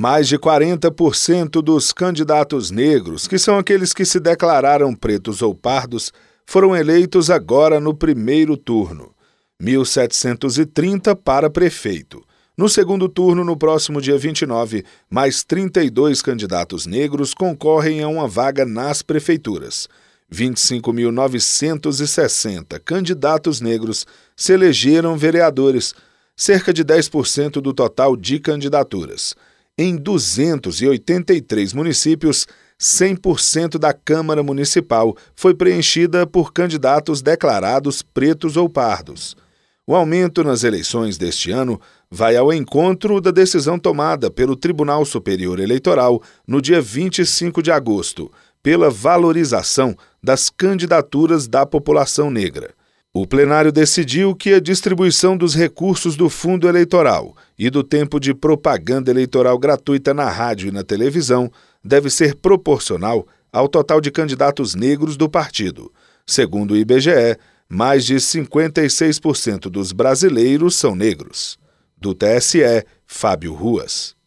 Mais de 40% dos candidatos negros, que são aqueles que se declararam pretos ou pardos, foram eleitos agora no primeiro turno. 1.730 para prefeito. No segundo turno, no próximo dia 29, mais 32 candidatos negros concorrem a uma vaga nas prefeituras. 25.960 candidatos negros se elegeram vereadores, cerca de 10% do total de candidaturas. Em 283 municípios, 100% da Câmara Municipal foi preenchida por candidatos declarados pretos ou pardos. O aumento nas eleições deste ano vai ao encontro da decisão tomada pelo Tribunal Superior Eleitoral no dia 25 de agosto, pela valorização das candidaturas da população negra. O plenário decidiu que a distribuição dos recursos do fundo eleitoral e do tempo de propaganda eleitoral gratuita na rádio e na televisão deve ser proporcional ao total de candidatos negros do partido. Segundo o IBGE, mais de 56% dos brasileiros são negros. Do TSE, Fábio Ruas.